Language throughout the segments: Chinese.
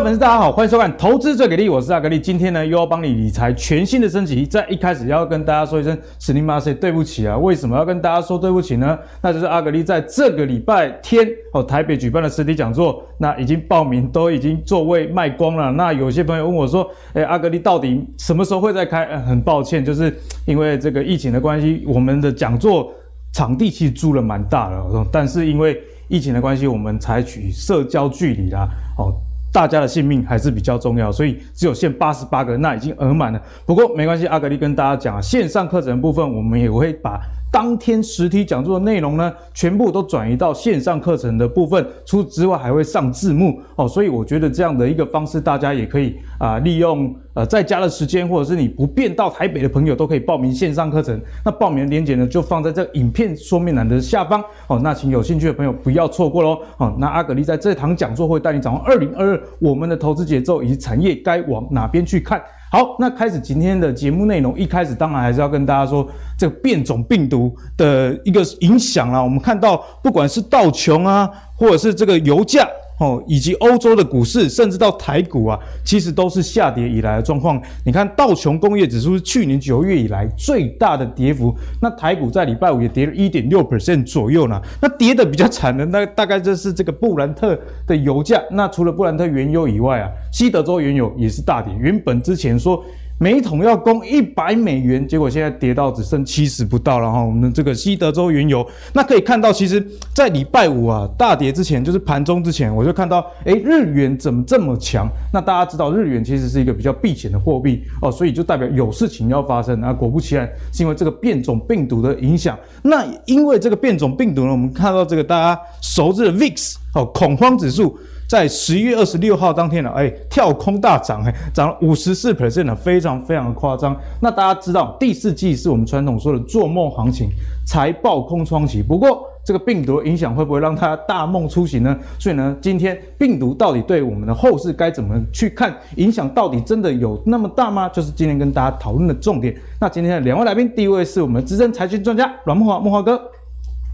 位粉丝，大家好，欢迎收看《投资最给力》，我是阿格力。今天呢，又要帮你理财全新的升级。在一开始要跟大家说一声“すみません”，对不起啊。为什么要跟大家说对不起呢？那就是阿格力在这个礼拜天哦，台北举办的实体讲座，那已经报名，都已经座位卖光了。那有些朋友问我说：“诶，阿格力到底什么时候会再开？”呃，很抱歉，就是因为这个疫情的关系，我们的讲座场地其实租了蛮大的，但是因为疫情的关系，我们采取社交距离啦，哦。 大家的性命还是比较重要，所以只有限八十八个，那已经额满了。不过没关系，阿格力跟大家讲啊，线上课程部分我们也会把。当天实体讲座的内容呢，全部都转移到线上课程的部分。除此之外，还会上字幕哦。所以我觉得这样的一个方式，大家也可以啊、利用呃在家的时间，或者是你不便到台北的朋友，都可以报名线上课程。那报名的链接呢，就放在这影片说明栏的下方哦。那请有兴趣的朋友不要错过喽。哦，那阿格力在这堂讲座会带你掌握二零二二我们的投资节奏以及产业该往哪边去看。好，那开始今天的节目内容。一开始当然还是要跟大家说这个变种病毒的一个影响啦。我们看到，不管是道琼啊，或者是这个油价。哦，以及欧洲的股市，甚至到台股啊，其实都是下跌以来的状况。你看道琼工业指数是去年九月以来最大的跌幅，那台股在礼拜五也跌了一点六 percent 左右呢。那跌的比较惨的，那大概就是这个布兰特的油价。那除了布兰特原油以外啊，西德州原油也是大跌。原本之前说。每桶要供一百美元，结果现在跌到只剩七十不到了哈。我们的这个西德州原油，那可以看到，其实，在礼拜五啊大跌之前，就是盘中之前，我就看到，哎，日元怎么这么强？那大家知道，日元其实是一个比较避险的货币哦，所以就代表有事情要发生。那果不其然，是因为这个变种病毒的影响。那因为这个变种病毒呢，我们看到这个大家熟知的 VIX 哦，恐慌指数。在十一月二十六号当天呢，哎，跳空大涨，哎，涨了五十四 percent 呢，非常非常的夸张。那大家知道，第四季是我们传统说的做梦行情，财报空窗期。不过，这个病毒影响会不会让它大梦初醒呢？所以呢，今天病毒到底对我们的后市该怎么去看？影响到底真的有那么大吗？就是今天跟大家讨论的重点。那今天的两位来宾，第一位是我们资深财经专家阮慕华，慕华哥。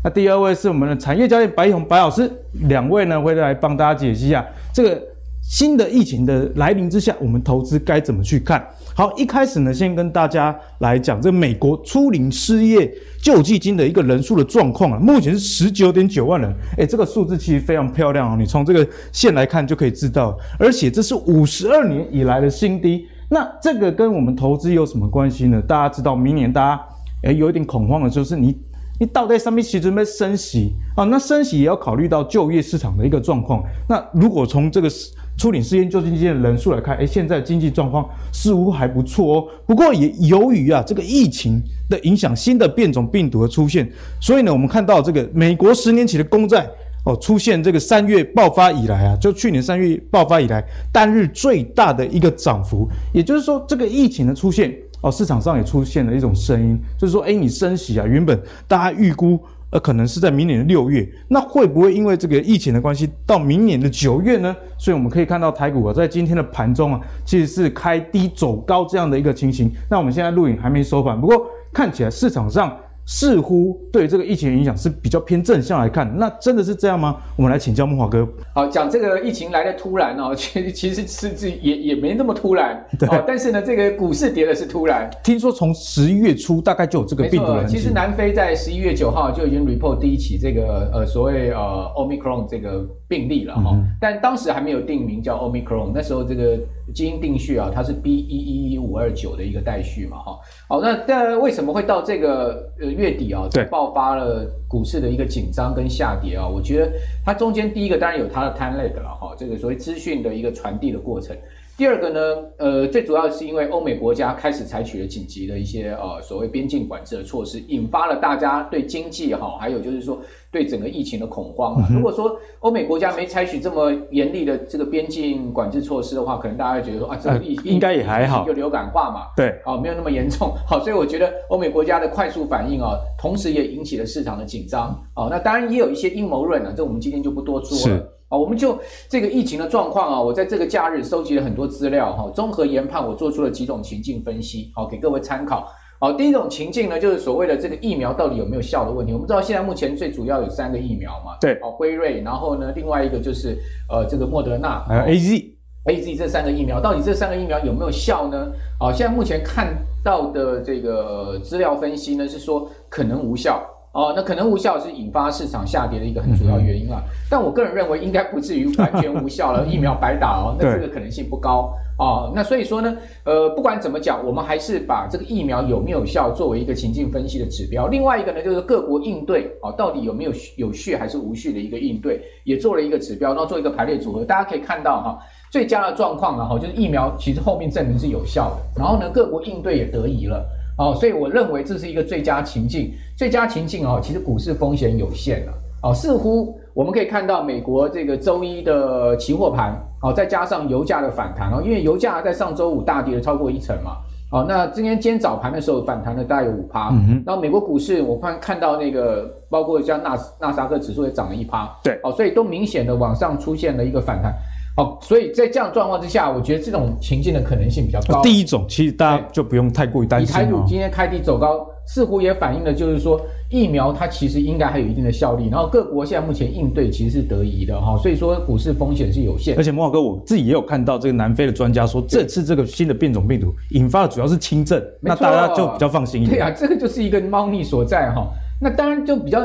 那第二位是我们的产业教练白义鸿白老师，两位呢会来帮大家解析一下这个新的疫情的来临之下，我们投资该怎么去看。好，一开始呢，先跟大家来讲这美国初领失业救济金的一个人数的状况啊，目前是十九点九万人，诶，这个数字其实非常漂亮哦，你从这个线来看就可以知道，而且这是五十二年以来的新低。那这个跟我们投资有什么关系呢？大家知道，明年大家诶有一点恐慌的就是你。你倒在上面其实准备升息啊，那升息也要考虑到就业市场的一个状况。那如果从这个初领失业救济金的人数来看，诶，现在经济状况似乎还不错哦。不过也由于啊这个疫情的影响，新的变种病毒的出现，所以呢，我们看到这个美国十年期的公债哦出现这个三月爆发以来啊，就去年三月爆发以来单日最大的一个涨幅。也就是说，这个疫情的出现。哦，市场上也出现了一种声音，就是说，哎，你升息啊，原本大家预估，呃，可能是在明年的六月，那会不会因为这个疫情的关系，到明年的九月呢？所以我们可以看到台股啊，在今天的盘中啊，其实是开低走高这样的一个情形。那我们现在录影还没收盘，不过看起来市场上。似乎对这个疫情的影响是比较偏正向来看，那真的是这样吗？我们来请教木华哥。好，讲这个疫情来的突然哦，其实其实是这也也没那么突然。对。哦，但是呢，这个股市跌的是突然。听说从十一月初大概就有这个病毒了。其实南非在十一月九号就已经 report 第一起这个呃所谓呃 Omicron 这个病例了哈，嗯、但当时还没有定名叫 Omicron，那时候这个基因定序啊，它是 B 一一一五二九的一个代序嘛哈。好，那但为什么会到这个呃月底啊，对爆发了股市的一个紧张跟下跌啊？我觉得它中间第一个当然有它的 time lag 了哈，这个所谓资讯的一个传递的过程。第二个呢，呃，最主要是因为欧美国家开始采取了紧急的一些呃所谓边境管制的措施，引发了大家对经济哈，还有就是说对整个疫情的恐慌。如果说欧美国家没采取这么严厉的这个边境管制措施的话，可能大家会觉得说啊，这个疫情应该也还好，就流感化嘛，对，哦，没有那么严重。好，所以我觉得欧美国家的快速反应啊，同时也引起了市场的紧张。啊，那当然也有一些阴谋论啊，这我们今天就不多说了。啊，我们就这个疫情的状况啊，我在这个假日收集了很多资料哈，综合研判，我做出了几种情境分析，好，给各位参考。好，第一种情境呢，就是所谓的这个疫苗到底有没有效的问题。我们知道现在目前最主要有三个疫苗嘛，对，好，辉瑞，然后呢，另外一个就是呃这个莫德纳，还有 AZ。A、Z 这三个疫苗，到底这三个疫苗有没有效呢？啊，现在目前看到的这个资料分析呢，是说可能无效。哦，那可能无效是引发市场下跌的一个很主要原因啊。嗯、但我个人认为应该不至于完全无效了，疫苗白打哦，那这个可能性不高哦。那所以说呢，呃，不管怎么讲，我们还是把这个疫苗有没有效作为一个情境分析的指标。另外一个呢，就是各国应对哦，到底有没有有序还是无序的一个应对，也做了一个指标，然后做一个排列组合。大家可以看到哈，最佳的状况呢，哈，就是疫苗其实后面证明是有效的，然后呢，各国应对也得宜了。哦，所以我认为这是一个最佳情境。最佳情境哦，其实股市风险有限了。哦，似乎我们可以看到美国这个周一的期货盘，哦，再加上油价的反弹哦，因为油价在上周五大跌了超过一成嘛。哦，那今天今天早盘的时候反弹了大概有五趴。嗯哼。然后美国股市我看看到那个，包括像纳纳斯达克指数也涨了一趴。对。哦，所以都明显的往上出现了一个反弹。哦，所以在这样状况之下，我觉得这种情境的可能性比较高。第一种，其实大家就不用太过于担心。以台股今天开低走高，似乎也反映了就是说疫苗它其实应该还有一定的效力，然后各国现在目前应对其实是得宜的哈，所以说股市风险是有限。而且慕驊哥，我自己也有看到这个南非的专家说，这次这个新的变种病毒引发的主要是轻症，那大家就比较放心一点。对啊，这个就是一个猫腻所在哈。那当然就比较。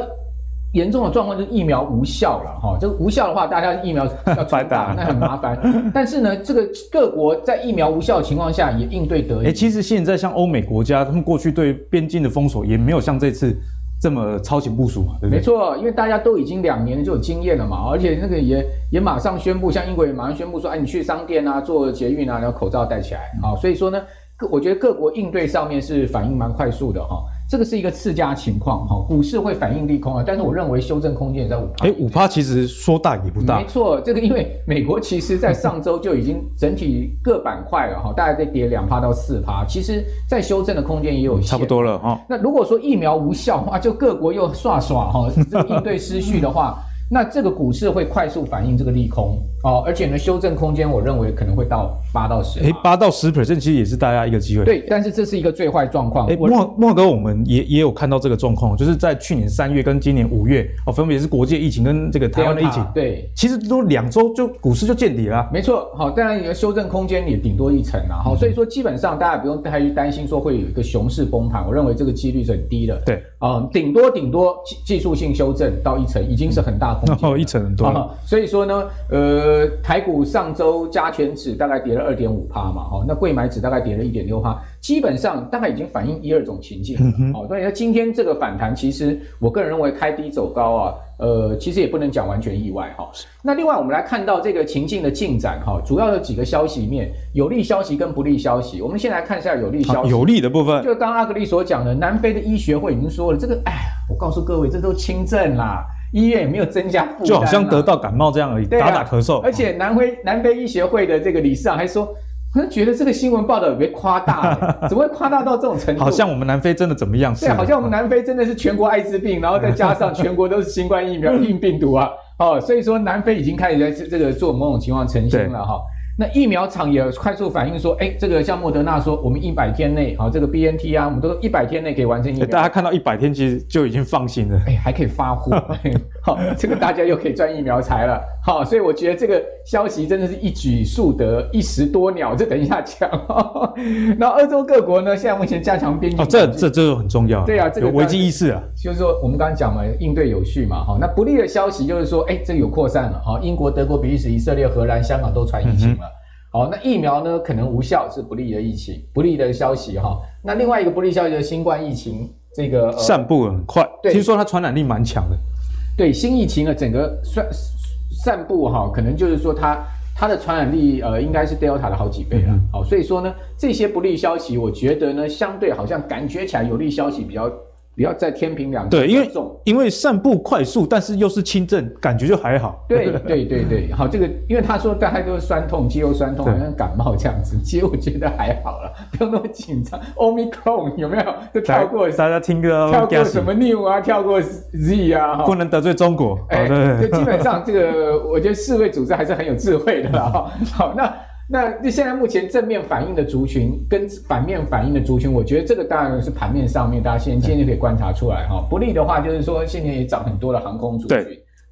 严重的状况就是疫苗无效了哈，这个无效的话，大家疫苗要 白打，那很麻烦。但是呢，这个各国在疫苗无效的情况下也应对得宜。哎，其实现在像欧美国家，他们过去对边境的封锁也没有像这次这么超前部署嘛，对不对？没错，因为大家都已经两年就有经验了嘛，而且那个也也马上宣布，像英国也马上宣布说，哎，你去商店啊，做捷运啊，然后口罩戴起来啊。所以说呢，各我觉得各国应对上面是反应蛮快速的哈。这个是一个次佳情况哈，股市会反映利空啊，但是我认为修正空间也在五趴。哎，五趴其实说大也不大。没错，这个因为美国其实在上周就已经整体各板块了哈，大概在跌两趴到四趴，其实在修正的空间也有限。差不多了哈。那如果说疫苗无效的话，就各国又耍耍哈，这应对失序的话。那这个股市会快速反映这个利空哦，而且呢，修正空间我认为可能会到八到十。哎，八到十 percent 其实也是大家一个机会。对，但是这是一个最坏状况。哎，慕慕驊哥，我们也也有看到这个状况，就是在去年三月跟今年五月哦，分别是国际疫情跟这个台湾的疫情。对，其实都两周就股市就见底了。没错，好，当然你的修正空间也顶多一层啊，好，所以说基本上大家不用太担心说会有一个熊市崩盘，我认为这个几率是很低的。对，啊，顶多顶多技技术性修正到一层，已经是很大空间。哦，一层很多。啊，所以说呢，呃，台股上周加权指大概跌了二点五趴嘛，哈，那贵买指大概跌了一点六趴，基本上大概已经反映一二种情境了，哦，所以今天这个反弹，其实我个人认为开低走高啊，呃，其实也不能讲完全意外哈。那另外我们来看到这个情境的进展哈，主要有几个消息面，有利消息跟不利消息，我们先来看一下有利消息，有利的部分，就刚刚阿格力所讲的，南非的医学会已经说了，这个，哎，我告诉各位，这都轻症啦。医院也没有增加负担，就好像得到感冒这样而已，啊、打打咳嗽。而且南非南非医学会的这个理事长还说，他觉得这个新闻报道有被夸大，怎么会夸大到这种程度？好像我们南非真的怎么样？对，好像我们南非真的是全国艾滋病，然后再加上全国都是新冠疫苗硬病毒啊！哦，所以说南非已经开始在这个做某种情况成型了哈。那疫苗厂也快速反应说，哎，这个像莫德纳说，我们一百天内，好，这个 BNT 啊，我们都一百天内可以完成疫苗。大家看到一百天，其实就已经放心了。哎，还可以发货，好，这个大家又可以赚疫苗财了。好，所以我觉得这个消息真的是一举数得，一石多鸟。这等一下讲。那欧洲各国呢，现在目前加强边境。哦，这这这个很重要。对啊，这个有危机意识啊。就是说，我们刚刚讲嘛，应对有序嘛。好，那不利的消息就是说，哎，这个有扩散了。好，英国、德国、比利时、以色列、荷兰、香港都传疫情了。嗯好，那疫苗呢，可能无效，是不利的疫情，不利的消息哈。那另外一个不利消息就是新冠疫情这个、呃、散布很快，对听说它传染力蛮强的。对，新疫情的整个散散布哈，可能就是说它它的传染力呃，应该是 Delta 的好几倍了。嗯、好，所以说呢，这些不利消息，我觉得呢，相对好像感觉起来有利消息比较。不要再天平两对，因为因为散步快速，但是又是轻症，感觉就还好。对对对对，好，这个因为他说大概都是酸痛，肌肉酸痛，好像感冒这样子，其实我觉得还好了，不用那么紧张。Omicron 有没有？就跳过大家听歌，跳过什么 New 啊，跳过 Z 啊，不能得罪中国。哎，对，就基本上这个，我觉得世卫组织还是很有智慧的啦。好，那。那那现在目前正面反应的族群跟反面反应的族群，我觉得这个当然是盘面上面大家现在就可以观察出来哈。不利的话就是说，现在也涨很多的航空族群、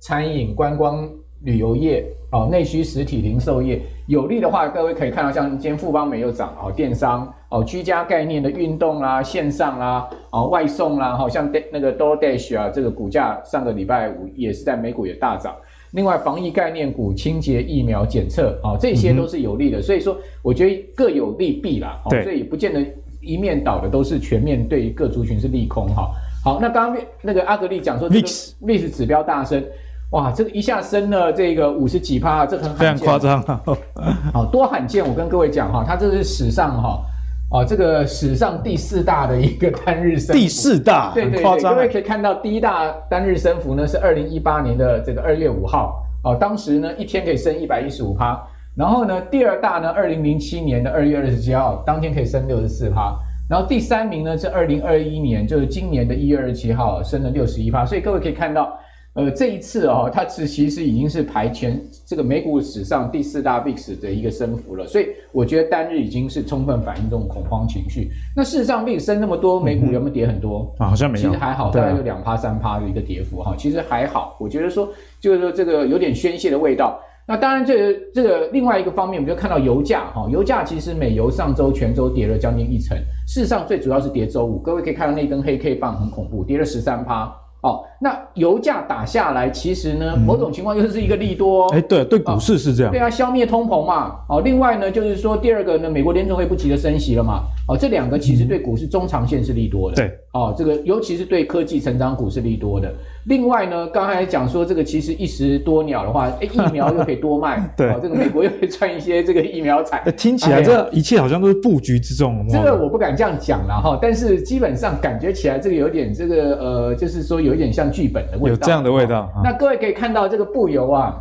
餐饮、观光旅游业哦，内需实体零售业有利的话，各位可以看到，像今天富邦美又涨哦，电商哦，居家概念的运动啦、线上啦、哦外送啦，好像那个 DoorDash 啊，这个股价上个礼拜五也是在美股也大涨。另外，防疫概念股、清洁、疫苗、检测啊，这些都是有利的。嗯、所以说，我觉得各有利弊啦。对，所以也不见得一面倒的都是全面对于各族群是利空哈。好，那刚刚那个阿格力讲说，这个 VIX 指标大升，哇，这个一下升了这个五十几趴，这个、很非常夸张。好，多罕见！我跟各位讲哈，它这是史上哈。哦，这个史上第四大的一个单日升幅，第四大，对对对，各位可以看到，第一大单日升幅呢是二零一八年的这个二月五号，哦，当时呢一天可以升一百一十五趴，然后呢第二大呢二零零七年的二月二十七号，当天可以升六十四趴，然后第三名呢是二零二一年，就是今年的一月二十七号，升了六十一趴，所以各位可以看到。呃，这一次哦，它是其实已经是排前这个美股史上第四大 VIX 的一个升幅了，所以我觉得单日已经是充分反映这种恐慌情绪。那事实上，VIX 升那么多，美股有没有跌很多？啊，好像没有。其实还好，大概有两趴三趴的一个跌幅哈，其实还好。我觉得说，就是说这个有点宣泄的味道。那当然，这个这个另外一个方面，我们就看到油价哈，油价其实美油上周全周跌了将近一成，事实上最主要是跌周五。各位可以看到那根黑 K 棒很恐怖，跌了十三趴。哦，那油价打下来，其实呢，某种情况又是一个利多。哎、嗯，对，对，股市是这样。哦、对啊，消灭通膨嘛。哦，另外呢，就是说第二个呢，美国联储会不急着升息了嘛。哦，这两个其实对股市中长线是利多的。对、嗯，哦，这个尤其是对科技成长股是利多的。另外呢，刚才讲说这个其实一石多鸟的话，哎，疫苗又可以多卖。对、哦，这个美国又可以赚一些这个疫苗财。听起来这一切好像都是布局之中。这个我不敢这样讲了哈，但是基本上感觉起来这个有点这个呃，就是说有一点像剧本的味道。有这样的味道。哦、那各位可以看到这个布油啊。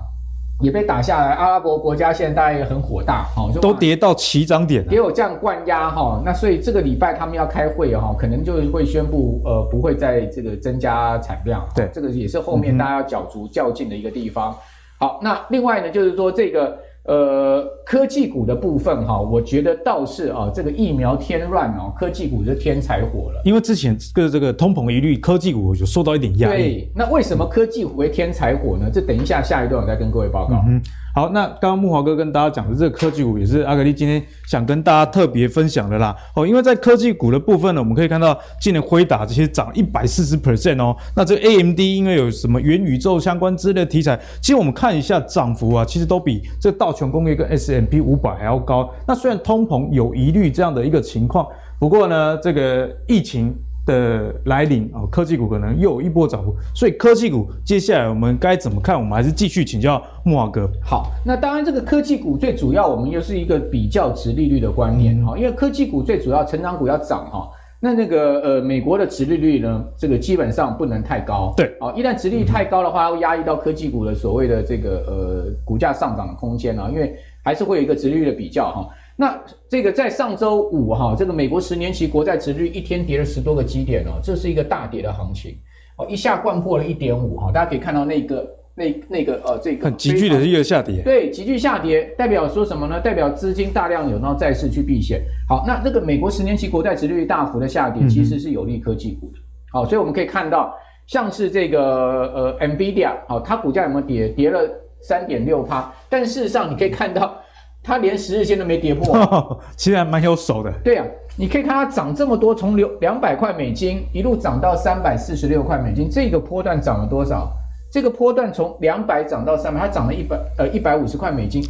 也被打下来，阿拉伯国家现在大家也很火大，哈，都跌到起涨点了，也有这样灌压，哈，那所以这个礼拜他们要开会，哈，可能就会宣布，呃，不会再这个增加产量，对，这个也是后面大家要角逐较劲的一个地方。好，那另外呢，就是说这个。呃，科技股的部分哈，我觉得倒是啊，这个疫苗添乱哦，科技股是添柴火了。因为之前个这个通膨疑虑，科技股有受到一点压力。对，那为什么科技股会添柴火呢？这等一下下一段我再跟各位报告。嗯好，那刚刚木华哥跟大家讲的这个科技股，也是阿格力今天想跟大家特别分享的啦。哦，因为在科技股的部分呢，我们可以看到今年辉达这些涨一百四十 percent 哦。那这个 AMD 因为有什么元宇宙相关之类的题材，其实我们看一下涨幅啊，其实都比这道琼工业跟 S M P 五百还要高。那虽然通膨有疑虑这样的一个情况，不过呢，这个疫情。的来临哦，科技股可能又有一波涨幅，所以科技股接下来我们该怎么看？我们还是继续请教木华哥。好，那当然这个科技股最主要，我们又是一个比较值利率的观念哈，因为科技股最主要成长股要涨哈，那那个呃美国的殖利率呢，这个基本上不能太高。对，哦，一旦殖利率太高的话，会压抑到科技股的所谓的这个呃股价上涨的空间啊，因为还是会有一个殖利率的比较哈。那这个在上周五哈，这个美国十年期国债值率一天跌了十多个基点哦，这是一个大跌的行情哦，一下掼破了一点五哈，大家可以看到那个那那个呃这个很急剧的一个下跌，对，急剧下跌代表说什么呢？代表资金大量涌到债市去避险。好，那这个美国十年期国债殖率大幅的下跌，其实是有利科技股的。好，所以我们可以看到，像是这个呃 NVIDIA 好，它股价有没有跌？跌了三点六趴，但事实上你可以看到。它连十日线都没跌破，啊，其实还蛮有手的。对啊，你可以看它涨这么多，从两两百块美金一路涨到三百四十六块美金，这个波段涨了多少？这个波段从两百涨到三百，它涨了一百呃一百五十块美金，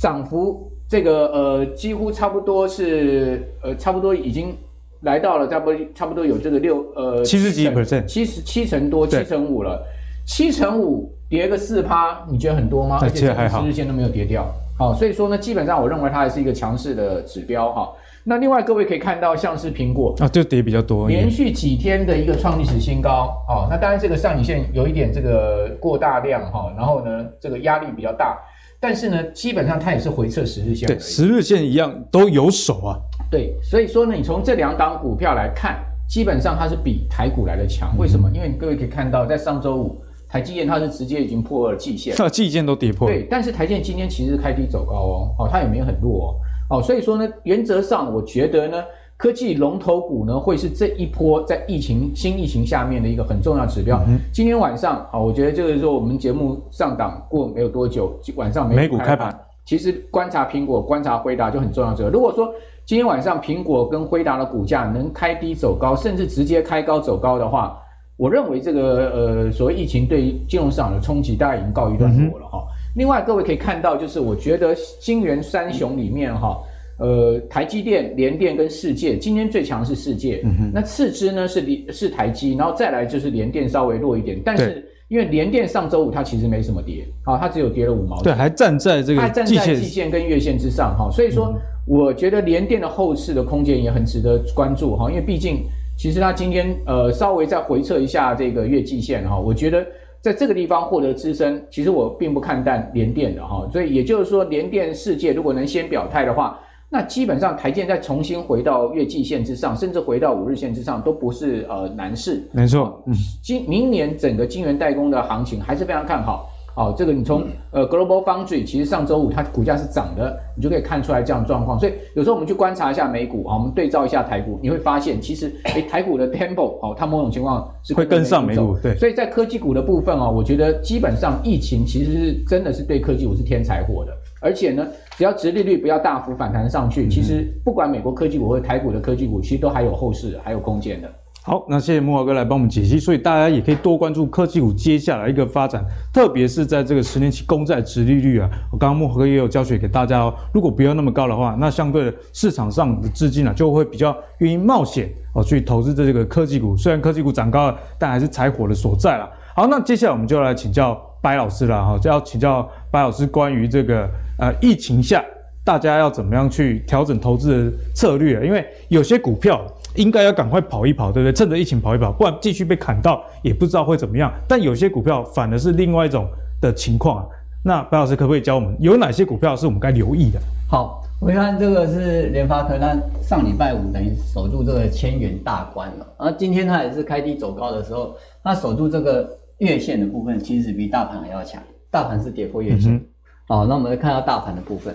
涨幅这个呃几乎差不多是呃差不多已经来到了差不多差不多有这个六呃七十几 percent，七十七成多七成五了，七成五跌个四趴，你觉得很多吗？而且十日线都没有跌掉。好，所以说呢，基本上我认为它还是一个强势的指标哈。那另外各位可以看到，像是苹果啊，就跌比较多，连续几天的一个创历史新高哦。那当然这个上影线有一点这个过大量哈，然后呢这个压力比较大，但是呢基本上它也是回撤十日线，对，十日线一样都有手啊。对，所以说呢，你从这两档股票来看，基本上它是比台股来的强。为什么？因为各位可以看到，在上周五。台积电它是直接已经破了季线，季线都跌破。对，但是台积电今天其实开低走高哦，哦，它也没有很弱哦，哦，所以说呢，原则上我觉得呢，科技龙头股呢，会是这一波在疫情新疫情下面的一个很重要指标。嗯、今天晚上啊，我觉得就是说我们节目上档过没有多久，晚上美股开盘，其实观察苹果、观察辉达就很重要。这个如果说今天晚上苹果跟辉达的股价能开低走高，甚至直接开高走高的话，我认为这个呃所谓疫情对金融市场的冲击大概已经告一段落了哈。嗯、另外各位可以看到，就是我觉得金元三雄里面哈。呃，台积电、联电跟世界，今天最强是世界，嗯、那次之呢是是台积，然后再来就是联电稍微弱一点，但是因为联电上周五它其实没什么跌，啊，它只有跌了五毛钱，对，还站在这个它站在季线。跟月线之上哈，所以说我觉得联电的后市的空间也很值得关注哈，因为毕竟其实它今天呃稍微再回测一下这个月季线哈，我觉得在这个地方获得支撑，其实我并不看淡联电的哈，所以也就是说联电世界如果能先表态的话。那基本上台积电再重新回到月季线之上，甚至回到五日线之上，都不是呃难事。没错，嗯，今明年整个晶圆代工的行情还是非常看好。好，这个你从呃 Global Foundry，其实上周五它股价是涨的，你就可以看出来这样的状况。所以有时候我们去观察一下美股啊，我们对照一下台股，你会发现其实诶台股的 Tempo 哦，它某种情况是会跟上美股。对，所以在科技股的部分啊，我觉得基本上疫情其实是真的是对科技股是添柴火的。而且呢，只要殖利率不要大幅反弹上去，其实不管美国科技股或者台股的科技股，其实都还有后市，还有空间的。好，那谢谢木华哥来帮我们解析，所以大家也可以多关注科技股接下来一个发展，特别是在这个十年期公债殖利率啊，我刚刚木华哥也有教学给大家哦。如果不要那么高的话，那相对的市场上的资金啊，就会比较愿意冒险哦去投资这个科技股。虽然科技股涨高了，但还是柴火的所在啦。好，那接下来我们就来请教白老师了哈，就要请教白老师关于这个。呃，疫情下大家要怎么样去调整投资的策略？因为有些股票应该要赶快跑一跑，对不对？趁着疫情跑一跑，不然继续被砍到也不知道会怎么样。但有些股票反而是另外一种的情况。那白老师可不可以教我们有哪些股票是我们该留意的？好，我看这个是联发科，它上礼拜五等于守住这个千元大关了。然后今天它也是开低走高的时候，它守住这个月线的部分，其实比大盘还要强。大盘是跌破月线。嗯好，那我们来看到大盘的部分。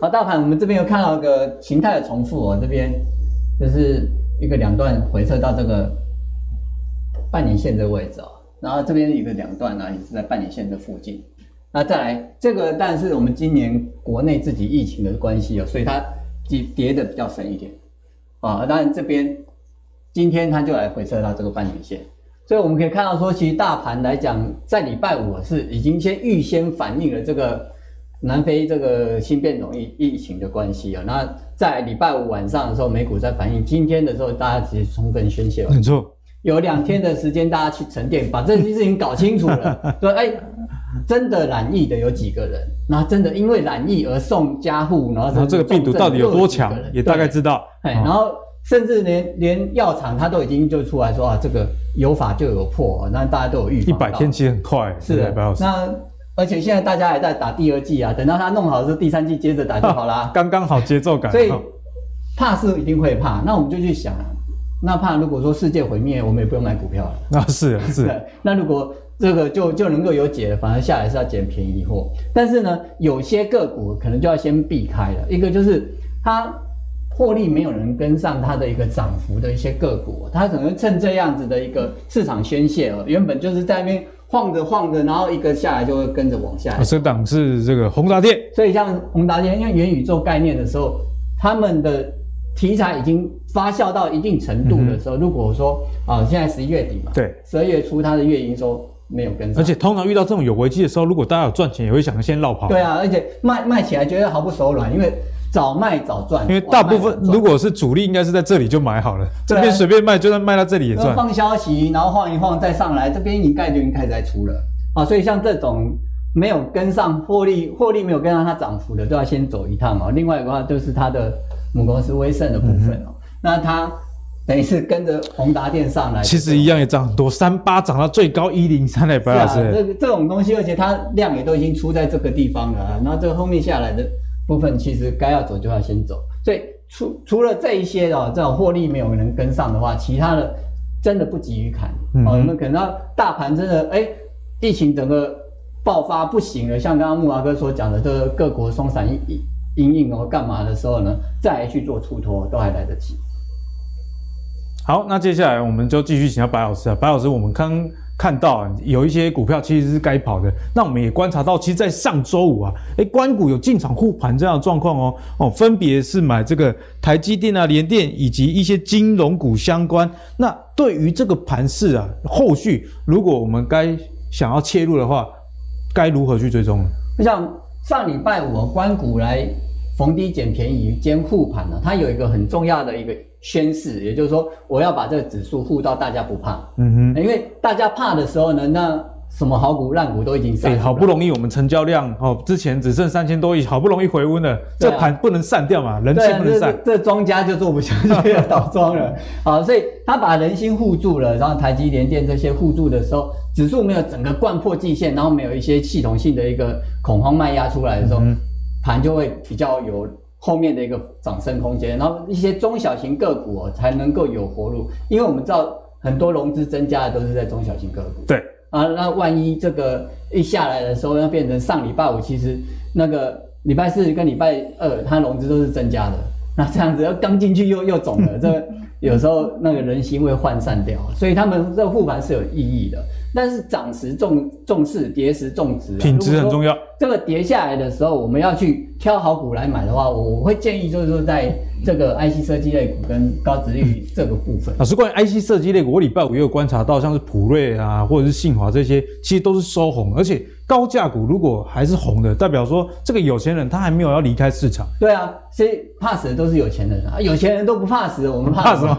好，大盘我们这边有看到一个形态的重复哦，这边就是一个两段回撤到这个半年线的位置哦，然后这边一个两段呢也是在半年线的附近。那再来这个，但是我们今年国内自己疫情的关系哦，所以它跌跌的比较深一点啊。当然这边今天它就来回撤到这个半年线。所以我们可以看到说，其实大盘来讲，在礼拜五是已经先预先反映了这个。南非这个新变种疫疫情的关系啊，那在礼拜五晚上的时候，美股在反应，今天的时候，大家其实充分宣泄了。没错，有两天的时间，大家去沉淀，把这件事情搞清楚了。说，哎，真的染疫的有几个人？那真的因为染疫而送家护，然后然后这个病毒到底有多强，也大概知道。哎，然后甚至连连药厂他都已经就出来说啊，这个有法就有破，那大家都有预防。一百天其实很快，是的，那。而且现在大家还在打第二季啊，等到他弄好的时候，第三季接着打就好啦。刚刚好节奏感。所以怕是一定会怕，那我们就去想，那怕如果说世界毁灭，我们也不用买股票了。那是 是。那如果这个就就能够有解了，反而下来是要捡便宜货。但是呢，有些个股可能就要先避开了。一个就是它获利没有人跟上它的一个涨幅的一些个股，它可能趁这样子的一个市场宣泄哦，原本就是在那边。晃着晃着，然后一个下来就会跟着往下来。这档是这个宏达电，所以像宏达电，因为元宇宙概念的时候，他们的题材已经发酵到一定程度的时候，嗯、如果说啊，现在十一月底嘛，对，十二月初它的月营收没有跟上，而且通常遇到这种有危机的时候，如果大家有赚钱，也会想先绕跑。对啊，而且卖卖起来觉得毫不手软，因为。早卖早赚，因为大部分如果是主力，应该是在这里就买好了，这边随便卖，就算卖到这里也赚。放消息，然后晃一晃再上来，这边一盖就已经开始在出了啊。所以像这种没有跟上获利，获利没有跟上它涨幅的，都要先走一趟嘛。另外一个话就是它的母公司威盛的部分哦，嗯、那它等于是跟着宏达电上来，其实一样也涨很多，三八涨到最高一零三的百分这这种东西，而且它量也都已经出在这个地方了，然后这个后面下来的。部分其实该要走就要先走，所以除除了这一些哦，这种获利没有人跟上的话，其他的真的不急于砍。嗯哼，我们可能要大盘真的哎，疫情整个爆发不行了，像刚刚木华哥所讲的，这个各国松散因应哦干嘛的时候呢，再来去做出脱都还来得及。好，那接下来我们就继续请教白老师啊，白老师，我们刚看到，有一些股票其实是该跑的，那我们也观察到，其实，在上周五啊，哎，官股有进场护盘这样的状况哦，哦，分别是买这个台积电啊、联电以及一些金融股相关。那对于这个盘势啊，后续如果我们该想要切入的话，该如何去追踪呢？像上礼拜五，官股来逢低捡便宜兼护盘呢，它有一个很重要的一个。宣示，也就是说，我要把这个指数护到大家不怕。嗯哼，因为大家怕的时候呢，那什么好股烂股都已经上。哎，好不容易我们成交量哦，之前只剩三千多亿，好不容易回温了，这盘不能散掉嘛，人气不能散。这庄家就做不下去了，倒庄了。好，所以他把人心护住了，然后台积联电这些护住的时候，指数没有整个贯破季线，然后没有一些系统性的一个恐慌卖压出来的时候，盘就会比较有。后面的一个涨升空间，然后一些中小型个股哦才能够有活路，因为我们知道很多融资增加的都是在中小型个股。对啊，那万一这个一下来的时候，要变成上礼拜五，其实那个礼拜四跟礼拜二它融资都是增加的，那这样子要刚进去又又肿了，这有时候那个人心会涣散掉，所以他们这个护盘是有意义的。但是涨时重重视，跌时重质，品质很重要。这个跌下来的时候，我们要去挑好股来买的话，我会建议就是说，在这个 IC 设计类股跟高殖利率这个部分。老师，关于 IC 设计类股，我礼拜五也有观察到，像是普瑞啊，或者是信华这些，其实都是收红，而且高价股如果还是红的，代表说这个有钱人他还没有要离开市场。对啊，所以怕死的都是有钱人啊，有钱人都不怕死，我们怕什么？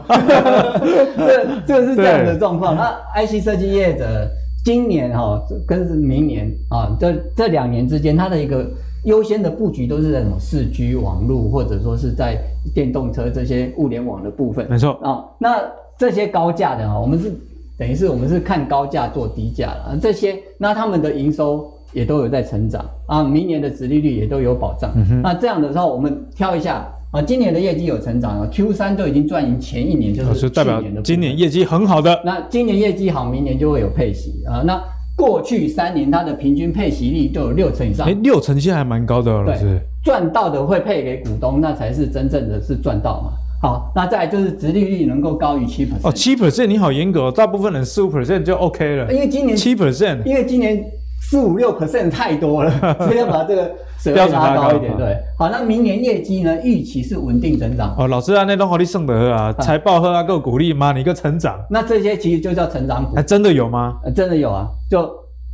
这 这个是这样的状况。那 IC 设计业者。今年哈、哦，跟明年啊，这这两年之间，它的一个优先的布局都是在什么四 G 网络，或者说是在电动车这些物联网的部分。没错啊，那这些高价的哈，我们是等于是我们是看高价做低价了。这些那他们的营收也都有在成长啊，明年的殖利率也都有保障。嗯、那这样的时候，我们挑一下。啊，今年的业绩有成长啊，Q 三都已经赚赢前一年，就是去年的。今年业绩很好的。那今年业绩好，明年就会有配息啊。那过去三年它的平均配息率都有六成以上。哎，六成现在还蛮高的，老师。赚到的会配给股东，那才是真正的是赚到嘛。好，那再就是殖利率能够高于七 percent。哦，七 percent 你好严格哦，大部分人四五 percent 就 OK 了。因为今年七 percent，因为今年四五六 percent 太多了，所以要把这个。标准拉高一点，对，好，那明年业绩呢？预期是稳定增长。哦，老师啊，那都好你送的啊，财报喝啊够鼓励吗？你个成长，那这些其实就叫成长股，还真的有吗？真的有啊，就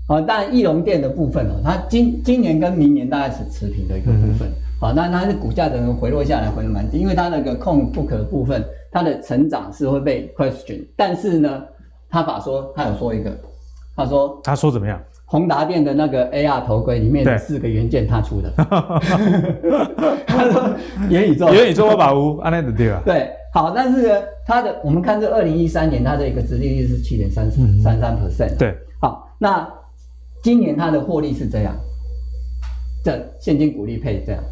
啊，当然义隆电的部分哦，它今今年跟明年大概是持平的一个部分。好，那它的股价可能回落下来，回得蛮低，因为它那个控 book 部分，它的成长是会被 question，但是呢，他法说他有说一个，他说他说怎么样？宏达电的那个 AR 头盔里面的四个元件，他出的。他说元宇宙，元宇宙我把无安内的对吧？对，好，但是呢，它的我们看这二零一三年它的一个殖利率是七点三三三 percent。对，好，那今年它的获利是这样，这现金股利配这样，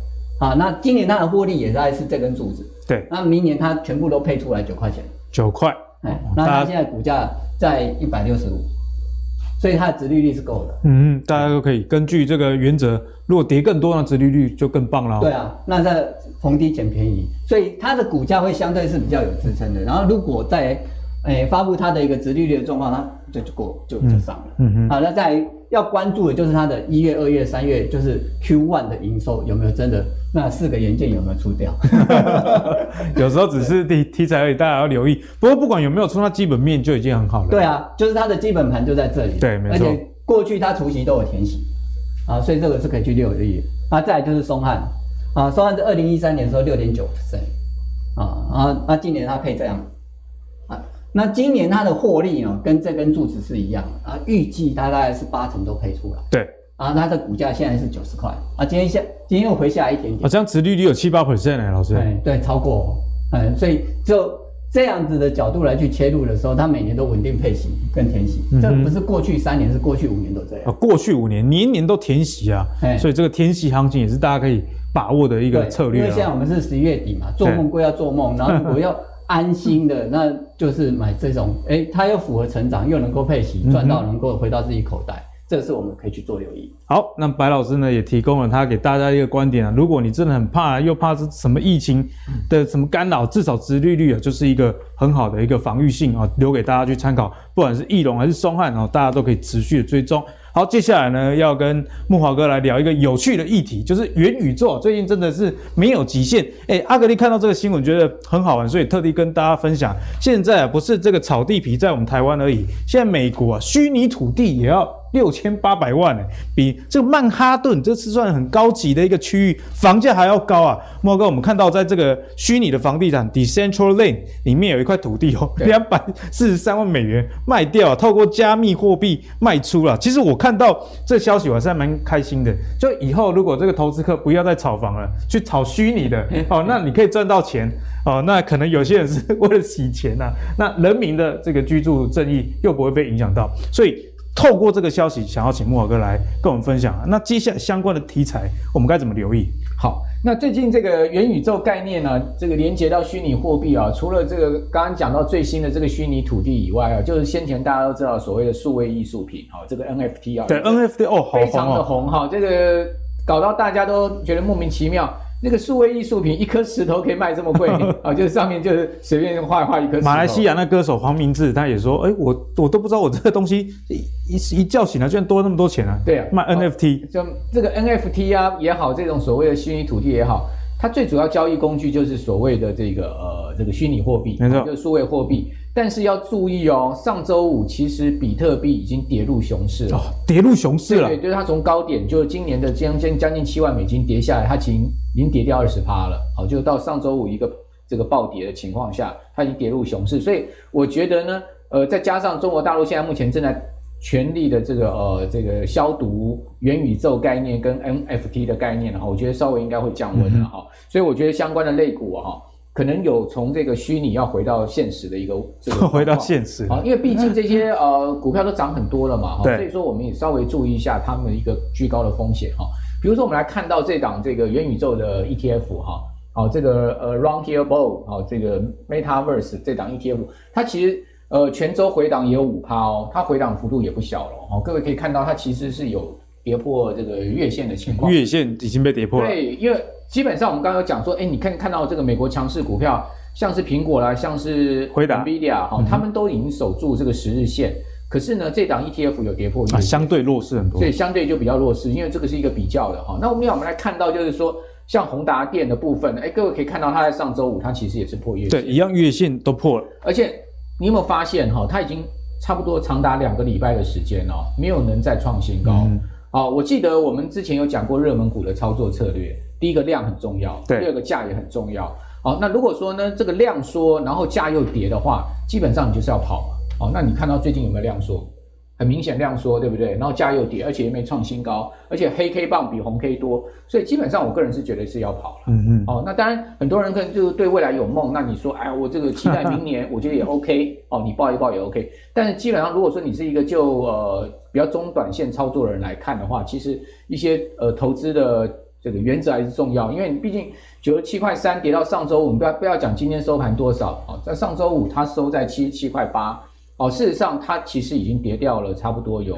好，那今年它的获利也在是这根柱子。对，那明年它全部都配出来九块钱。九块，哎，那它现在股价在一百六十五。所以它的殖利率是够的，嗯，大家都可以根据这个原则，如果跌更多，那殖利率就更棒了。对啊，那在逢低捡便宜，所以它的股价会相对是比较有支撑的。然后如果在诶、欸、发布它的一个殖利率的状况，它就就过就就上了。嗯嗯。好，那在要关注的就是它的一月、二月、三月，就是 Q one 的营收有没有真的那四个元件有没有出掉？有时候只是题题材而已，大家要留意。不过不管有没有出，它基本面就已经很好了。对啊，就是它的基本盘就在这里。对，没错。而且过去它除息都有填息啊，所以这个是可以去留意。那再来就是松汉啊，松汉在二零一三年的时候六点九 percent 啊，啊，那今年它配这样啊，那今年它的获利呢，跟这根柱子是一样的啊，预计它大概是八成都配出来。对。啊，它的股价现在是九十块啊，今天下今天又回下来一点点。啊，这样殖利率有七八 percent 哎，老师。哎，对，超过，嗯，所以就这样子的角度来去切入的时候，它每年都稳定配息跟填息，这不是过去三年，是过去五年都这样。啊，过去五年年年都填息啊，哎，所以这个填息行情也是大家可以把握的一个策略。因为现在我们是十一月底嘛，做梦归要做梦，然后如果要安心的，那就是买这种，哎，它又符合成长，又能够配息，赚到能够回到自己口袋。这是我们可以去做留意。好，那白老师呢也提供了他给大家一个观点啊，如果你真的很怕，又怕是什么疫情的什么干扰，至少殖利率啊就是一个很好的一个防御性啊，留给大家去参考。不管是翼龙还是松汉啊，大家都可以持续的追踪。好，接下来呢要跟木华哥来聊一个有趣的议题，就是元宇宙。最近真的是没有极限。哎、阿格丽看到这个新闻觉得很好玩，所以特地跟大家分享。现在啊不是这个草地皮在我们台湾而已，现在美国啊虚拟土地也要。六千八百万呢，比这个曼哈顿这次算很高级的一个区域，房价还要高啊！莫哥，我们看到在这个虚拟的房地产 Decentral Land 里面有一块土地哦，两百四十三万美元卖掉，透过加密货币卖出了。其实我看到这消息，我还是蛮开心的。就以后如果这个投资客不要再炒房了，去炒虚拟的哦，那你可以赚到钱哦。那可能有些人是 为了洗钱呐、啊，那人民的这个居住正义又不会被影响到，所以。透过这个消息，想要请木华哥来跟我们分享啊。那接下来相关的题材，我们该怎么留意？好，那最近这个元宇宙概念呢，这个连接到虚拟货币啊，除了这个刚刚讲到最新的这个虚拟土地以外啊，就是先前大家都知道所谓的数位艺术品，哈，这个 NFT 啊，对 NFT 哦，好红哦，非常的红哈，这个搞到大家都觉得莫名其妙。那个数位艺术品，一颗石头可以卖这么贵 啊？就是上面就是随便画一画一颗石头。马来西亚那歌手黄明志他也说，哎、欸，我我都不知道我这个东西一一一觉醒来居然多那么多钱啊！对啊，卖 NFT，就这个 NFT 啊也好，这种所谓的虚拟土地也好，它最主要交易工具就是所谓的这个呃这个虚拟货币，没错，就是数位货币。但是要注意哦，上周五其实比特币已经跌入熊市了，哦、跌入熊市了。对，就是它从高点，就是今年的将近将近七万美金跌下来，它已经已经跌掉二十趴了。好，就到上周五一个这个暴跌的情况下，它已经跌入熊市。所以我觉得呢，呃，再加上中国大陆现在目前正在全力的这个呃这个消毒元宇宙概念跟 NFT 的概念哈，我觉得稍微应该会降温了哈、嗯。所以我觉得相关的类股哈。可能有从这个虚拟要回到现实的一个这个 回到现实啊，因为毕竟这些 呃股票都涨很多了嘛，哈，所以说我们也稍微注意一下他们一个居高的风险哈。比如说我们来看到这档这个元宇宙的 ETF 哈，好，这个呃 Roundtable 啊，这个 Metaverse 这档 ETF，它其实呃全周回档也有五趴哦，它回档幅度也不小了哦。各位可以看到它其实是有跌破这个月线的情况，月线已经被跌破了，对，因为。基本上我们刚刚有讲说，哎，你看看到这个美国强势股票，像是苹果啦，像是 NVIDIA 哈、嗯，他们都已经守住这个十日线。可是呢，这档 ETF 有跌破月相对弱势很多，所以相对就比较弱势，因为这个是一个比较的哈。那我们要我们来看到，就是说像宏达电的部分，哎，各位可以看到，它在上周五它其实也是破月线，对，一样月线都破了。而且你有没有发现哈，它已经差不多长达两个礼拜的时间哦，没有能再创新高。嗯好，我记得我们之前有讲过热门股的操作策略，第一个量很重要，第二个价也很重要。好，那如果说呢，这个量缩，然后价又跌的话，基本上你就是要跑嘛。好，那你看到最近有没有量缩？很明显量缩，对不对？然后价又跌，而且也没创新高，而且黑 K 棒比红 K 多，所以基本上我个人是觉得是要跑了。嗯嗯。哦，那当然很多人可能就是对未来有梦，那你说，哎，我这个期待明年，我觉得也 OK。哦，你抱一抱也 OK。但是基本上如果说你是一个就呃比较中短线操作的人来看的话，其实一些呃投资的这个原则还是重要，因为你毕竟九十七块三跌到上周五，我们不要不要讲今天收盘多少啊，在上周五它收在七十七块八。哦，事实上，它其实已经跌掉了，差不多有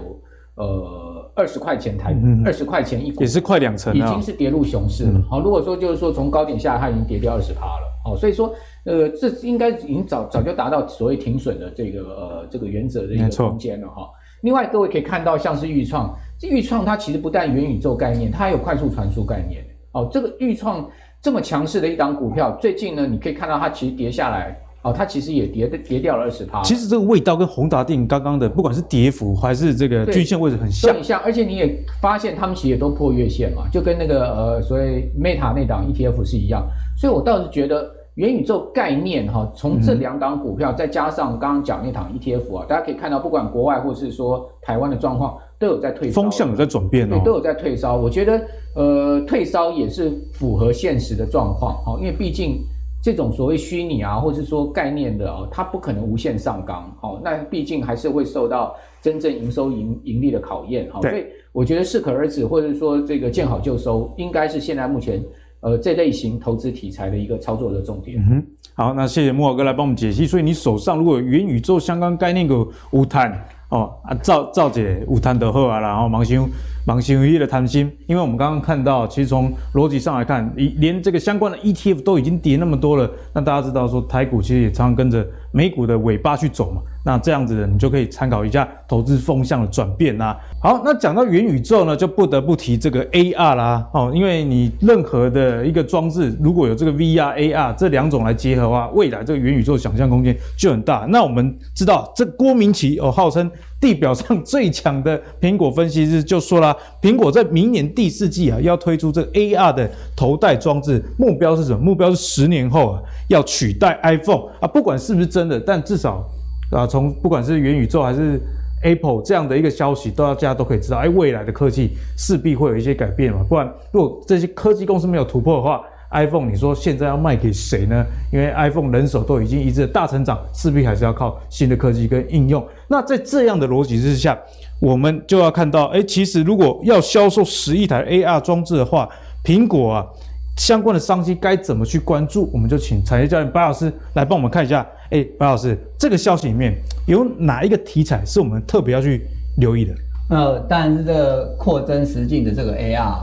呃二十块钱台，二十块钱一股，也是快两成，已经是跌入熊市了。好、嗯哦，如果说就是说从高点下来，它已经跌掉二十趴了。哦，所以说呃，这应该已经早早就达到所谓停损的这个呃这个原则的一个空间了哈、哦。另外，各位可以看到，像是钰创，这钰创它其实不但元宇宙概念，它还有快速传输概念。哦，这个钰创这么强势的一档股票，最近呢，你可以看到它其实跌下来。哦，它其实也跌跌掉了二十趴。其实这个味道跟宏达电刚刚的，不管是跌幅还是这个均线位置很像，很像。而且你也发现他们其实也都破月线嘛，就跟那个呃所谓 Meta 那档 ETF 是一样。所以我倒是觉得元宇宙概念哈，从这两档股票再加上刚刚讲那档 ETF 啊，大家可以看到，不管国外或是说台湾的状况，都有在退烧，风向有在转变哦，对，都有在退烧。我觉得呃退烧也是符合现实的状况哈，因为毕竟。这种所谓虚拟啊，或者是说概念的哦，它不可能无限上纲，哦，那毕竟还是会受到真正营收盈盈利的考验，哈，所以我觉得适可而止，或者说这个见好就收，应该是现在目前呃这类型投资题材的一个操作的重点。嗯哼，好，那谢谢慕驊哥来帮我们解析。所以你手上如果有元宇宙相关概念股无谈。哦啊，造造姐有贪得好啊，然后茫想盲修一的贪心，因为我们刚刚看到，其实从逻辑上来看，连这个相关的 ETF 都已经跌那么多了，那大家知道说台股其实也常常跟着美股的尾巴去走嘛。那这样子的，你就可以参考一下投资风向的转变啦。好，那讲到元宇宙呢，就不得不提这个 AR 啦。哦，因为你任何的一个装置，如果有这个 VR、AR 这两种来结合的话，未来这个元宇宙想象空间就很大。那我们知道，这郭明奇哦，号称地表上最强的苹果分析师就说啦，苹果在明年第四季啊，要推出这个 AR 的头戴装置，目标是什么？目标是十年后啊，要取代 iPhone 啊，不管是不是真的，但至少。啊，从不管是元宇宙还是 Apple 这样的一个消息，都要大家都可以知道，哎，未来的科技势必会有一些改变嘛。不然，如果这些科技公司没有突破的话，iPhone 你说现在要卖给谁呢？因为 iPhone 人手都已经一致大成长，势必还是要靠新的科技跟应用。那在这样的逻辑之下，我们就要看到，哎，其实如果要销售十亿台 AR 装置的话，苹果啊。相关的商机该怎么去关注？我们就请产业教练白老师来帮我们看一下。哎，白老师，这个消息里面有哪一个题材是我们特别要去留意的？呃，当然是这个扩增实境的这个 AR。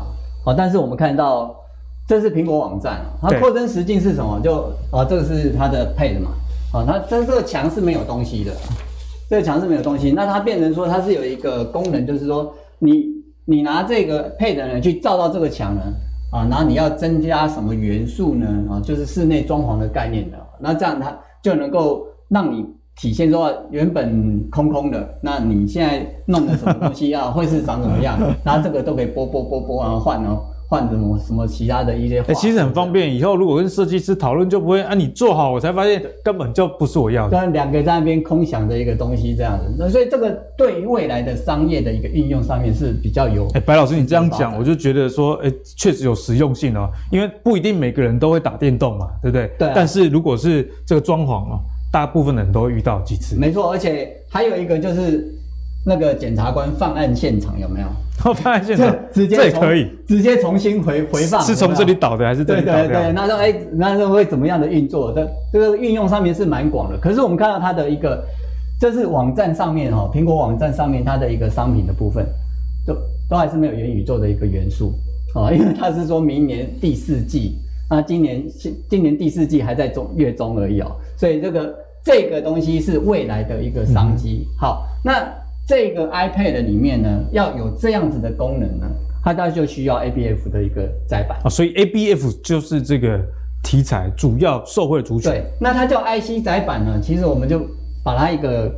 好，但是我们看到这是苹果网站，它扩增实境是什么？就啊，这个是它的配的嘛。啊，它这这个墙是没有东西的，这个墙是没有东西。那它变成说它是有一个功能，就是说你你拿这个配的呢去照到这个墙呢。啊，然后你要增加什么元素呢？啊，就是室内装潢的概念的。那这样它就能够让你体现说，原本空空的，那你现在弄的什么东西啊，会是长什么样？然后这个都可以播播播播，然后换哦。换什么什么其他的一些，哎，其实很方便。以后如果跟设计师讨论，就不会啊，你做好，我才发现根本就不是我要的。但两个在那边空想的一个东西这样子，那所以这个对于未来的商业的一个应用上面是比较有。哎，白老师，你这样讲，我就觉得说，哎，确实有实用性哦。因为不一定每个人都会打电动嘛，对不对？对啊。但是如果是这个装潢哦，大部分人都会遇到几次。没错，而且还有一个就是。那个检察官犯案现场有没有？犯案现场直接这也可以直接重新回回放，是从这里导的还是这里导的？对对对，那说哎，那时候会怎么样的运作？这这个运用上面是蛮广的。可是我们看到它的一个，这是网站上面哈，苹果网站上面它的一个商品的部分，都都还是没有元宇宙的一个元素啊，因为它是说明年第四季，那今年今年第四季还在中月中而已哦，所以这个这个东西是未来的一个商机。嗯、好，那。这个 iPad 里面呢，要有这样子的功能呢，它大概就需要 ABF 的一个载板啊，所以 ABF 就是这个题材主要受惠族群。对，那它叫 IC 载板呢，其实我们就把它一个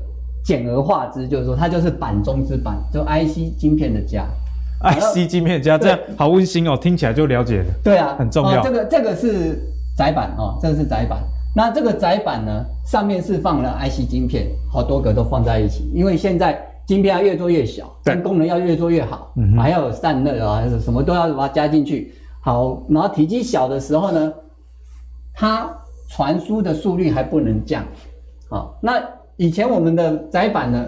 简而化之，就是说它就是板中之板，就 IC 晶片的家，IC 晶片的家，这样好温馨哦，听起来就了解了。对啊，很重要。这个这个是载板哦，这个是载板。那这个载板呢，上面是放了 IC 晶片，好多个都放在一起，因为现在。芯片要越做越小，但功能要越做越好，嗯、还要有散热啊，什么都要把它加进去。好，然后体积小的时候呢，它传输的速率还不能降。好，那以前我们的窄板呢，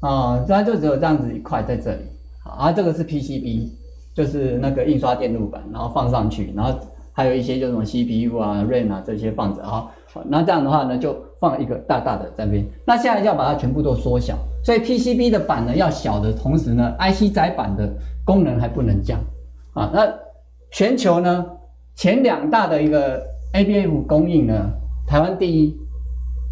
啊，它就只有这样子一块在这里。好，啊，这个是 PCB，就是那个印刷电路板，然后放上去，然后还有一些就什么 CPU 啊、RAM 啊这些放着啊。好，那这样的话呢，就放一个大大的在这边。那现在要把它全部都缩小。所以 PCB 的板呢要小的同时呢，IC 载板的功能还不能降啊。那全球呢前两大的一个 ABF 供应呢，台湾第一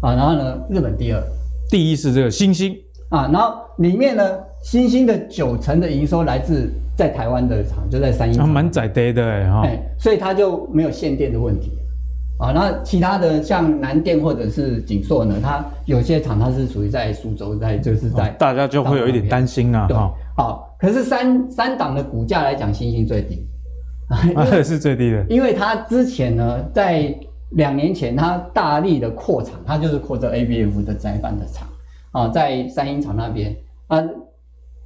啊，然后呢日本第二。第一是这个星星啊，然后里面呢星星的九成的营收来自在台湾的厂，就在三莺。蛮在地的哎哈。哎，所以它就没有限电的问题。啊，那其他的像南电或者是景硕呢，它有些厂它是属于在苏州，在就是在、哦，大家就会有一点担心啊。对，好、哦，可是三三档的股价来讲，星星最低，啊，是最低的，因为它之前呢，在两年前它大力的扩厂，它就是扩这 ABF 的载板的厂啊，在三莺厂那边啊，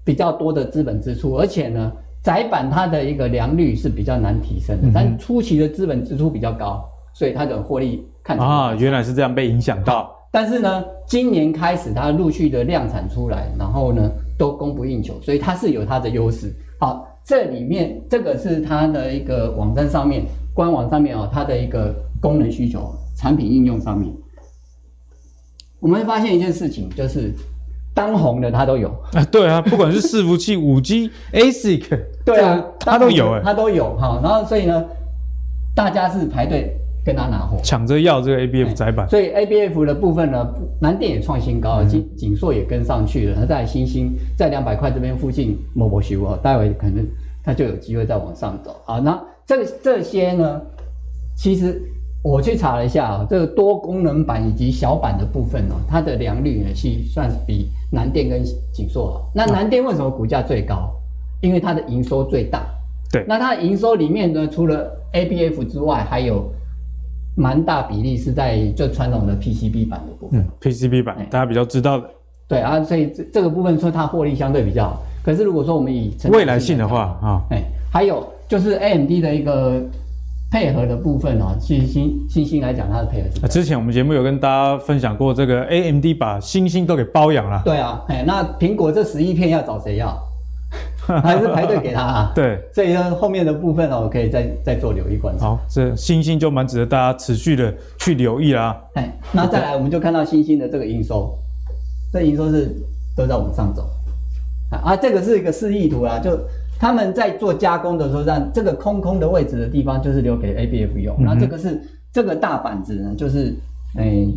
比较多的资本支出，而且呢，窄板它的一个良率是比较难提升的，嗯、但初期的资本支出比较高。所以它的获利看啊，原来是这样被影响到。但是呢，今年开始它陆续的量产出来，然后呢都供不应求，所以它是有它的优势。好，这里面这个是它的一个网站上面官网上面哦，它的一个功能需求、产品应用上面，我们会发现一件事情，就是当红的它都有啊，对啊，不管是伺服器、五 G、ASIC，对啊，它都有哎，它都有哈。然后所以呢，大家是排队跟他拿货，抢着要这个 ABF 窄板。所以 ABF 的部分呢，南电也创新高了，景景硕也跟上去了。它在新兴在两百块这边附近摸摸修啊，待会可能它就有机会再往上走。好，那这这些呢，其实。我去查了一下啊，这个多功能板以及小板的部分哦，它的良率呢，其实算是比南电跟景硕好。那南电为什么股价最高？因为它的营收最大。对，那它的营收里面呢，除了 ABF 之外，还有蛮大比例是在就传统的 PCB 板的部分。嗯，PCB 板大家比较知道的。对啊，所以这这个部分说它获利相对比较好。可是如果说我们以未来性的话啊，哎，还有就是 AMD 的一个。配合的部分哦，其实欣欣兴来讲，它的配合是。之前我们节目有跟大家分享过，这个 AMD 把欣兴都给包养了。对啊，哎，那苹果这十亿片要找谁要？还是排队给他啊？对，所以呢，后面的部分哦，我可以再再做留意观察。好，这星星就蛮值得大家持续的去留意啦。哎，那再来，我们就看到星星的这个营收，这营收是都在往上走啊，这个是一个示意图啦，就。他们在做加工的时候，让这个空空的位置的地方就是留给 ABF 用。那、嗯、这个是这个大板子呢，就是诶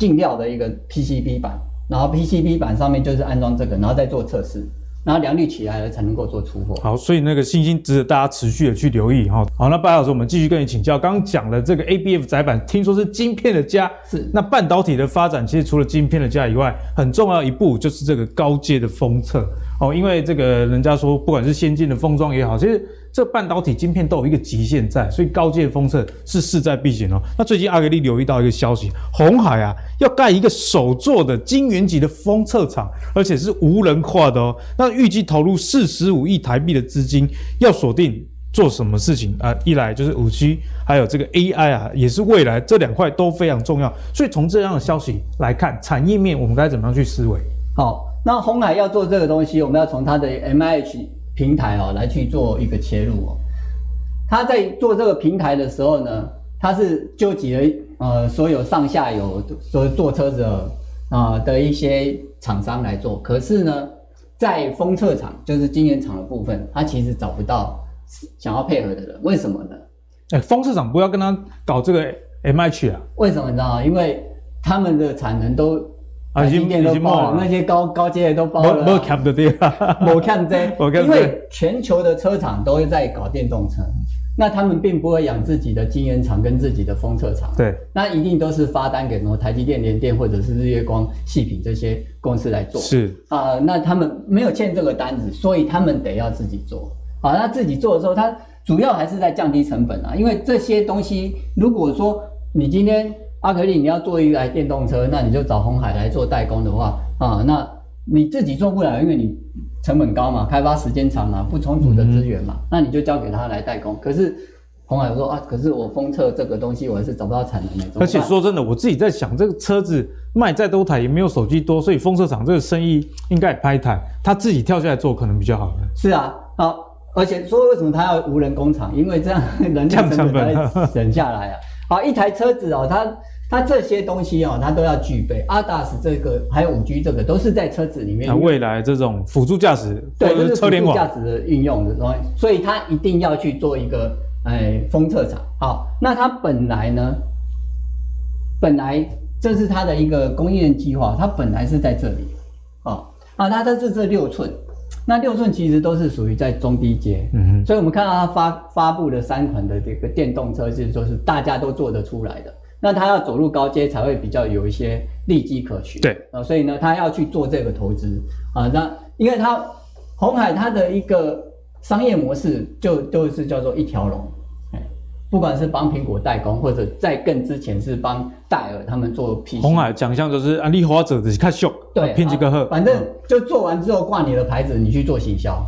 进料的一个 PCB 板，然后 PCB 板上面就是安装这个，然后再做测试，然后良率起来了才能够做出货。好，所以那个信心值得大家持续的去留意哈。好，那白老师，我们继续跟你请教。刚刚讲了这个 ABF 载板，听说是晶片的家，是那半导体的发展，其实除了晶片的家以外，很重要一步就是这个高阶的封测。哦，因为这个人家说，不管是先进的封装也好，其实这半导体晶片都有一个极限在，所以高阶封测是势在必行哦。那最近阿格力留意到一个消息，红海啊要盖一个首座的晶圆级的封测厂，而且是无人化的哦。那预计投入四十五亿台币的资金，要锁定做什么事情啊？一来就是五 G，还有这个 AI 啊，也是未来这两块都非常重要。所以从这样的消息来看，产业面我们该怎么样去思维？好。那鸿海要做这个东西，我们要从它的 MIH 平台哦来去做一个切入哦。他在做这个平台的时候呢，他是纠集了呃所有上下游所做车子啊的一些厂商来做。可是呢，在封测厂就是晶圆厂的部分，他其实找不到想要配合的人。为什么呢？哎，封测厂不要跟他搞这个 MIH 啊？为什么你知道吗？因为他们的产能都。啊，晶片都包了，那些高高阶的都包了。没看的对，没看 这，因为全球的车厂都在搞电动车，那他们并不会养自己的晶圆厂跟自己的封测厂。对，那一定都是发单给什么台积电、联电或者是日月光、矽品这些公司来做。是啊，那他们没有欠这个单子，所以他们得要自己做。啊，那自己做的时候，他主要还是在降低成本啊，因为这些东西，如果说你今天。阿格力，你要做一台电动车，那你就找红海来做代工的话，啊，那你自己做不了，因为你成本高嘛，开发时间长嘛，不充足的资源嘛，嗯、那你就交给他来代工。可是红海说啊，可是我封测这个东西，我还是找不到产能的。而且说真的，我自己在想，这个车子卖再多台也没有手机多，所以封测厂这个生意应该也拍台，他自己跳下来做可能比较好。是啊，好，而且说为什么他要无人工厂？因为这样 人力成本省下来啊。好，一台车子哦，它。它这些东西哦，它都要具备。ADAS 这个还有五 G 这个，都是在车子里面。那未来这种辅助驾驶，对，就是辅助驾驶的运用的东西，所以它一定要去做一个哎封测厂。好，那它本来呢，本来这是它的一个供应链计划，它本来是在这里。啊，啊，它这是这六寸，那六寸其实都是属于在中低阶。嗯哼，所以我们看到它发发布的三款的这个电动车，其实说是大家都做得出来的。那他要走入高阶才会比较有一些利基可循，对啊，所以呢，他要去做这个投资啊。那因为他红海他的一个商业模式就就是叫做一条龙，哎，不管是帮苹果代工，或者在更之前是帮戴尔他们做 PC。鸿海奖项就是啊，你花者的看秀，对，拼几个贺，反正就做完之后挂你的牌子，你去做行销，